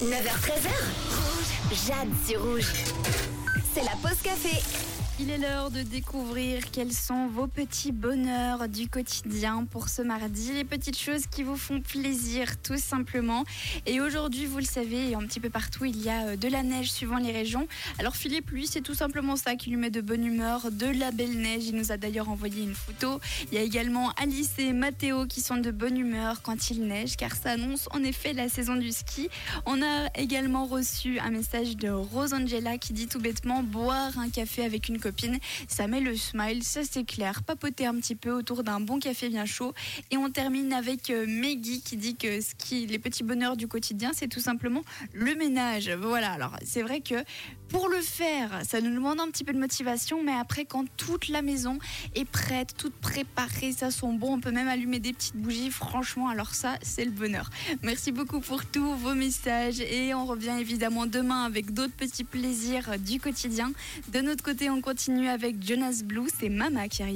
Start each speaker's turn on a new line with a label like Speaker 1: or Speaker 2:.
Speaker 1: 9h13h. Rouge. Jade sur rouge. C'est la pause café.
Speaker 2: Il est l'heure de découvrir quels sont vos petits bonheurs du quotidien pour ce mardi, les petites choses qui vous font plaisir tout simplement. Et aujourd'hui, vous le savez, un petit peu partout, il y a euh, de la neige suivant les régions. Alors Philippe, lui, c'est tout simplement ça qui lui met de bonne humeur, de la belle neige. Il nous a d'ailleurs envoyé une photo. Il y a également Alice et Mathéo qui sont de bonne humeur quand il neige, car ça annonce en effet la saison du ski. On a également reçu un message de Rosangela qui dit tout bêtement boire un café avec une copine, ça met le smile, ça c'est clair. Papoter un petit peu autour d'un bon café bien chaud. Et on termine avec euh, Meggy qui dit que ce qui, les petits bonheurs du quotidien, c'est tout simplement le ménage. Voilà, alors c'est vrai que pour le faire, ça nous demande un petit peu de motivation, mais après, quand toute la maison est prête, toute préparée, ça sent bon, on peut même allumer des petites bougies. Franchement, alors ça, c'est le bonheur. Merci beaucoup pour tous vos messages et on revient évidemment demain avec d'autres petits plaisirs du quotidien. De notre côté, on continue avec Jonas Blue, c'est Mama qui arrive.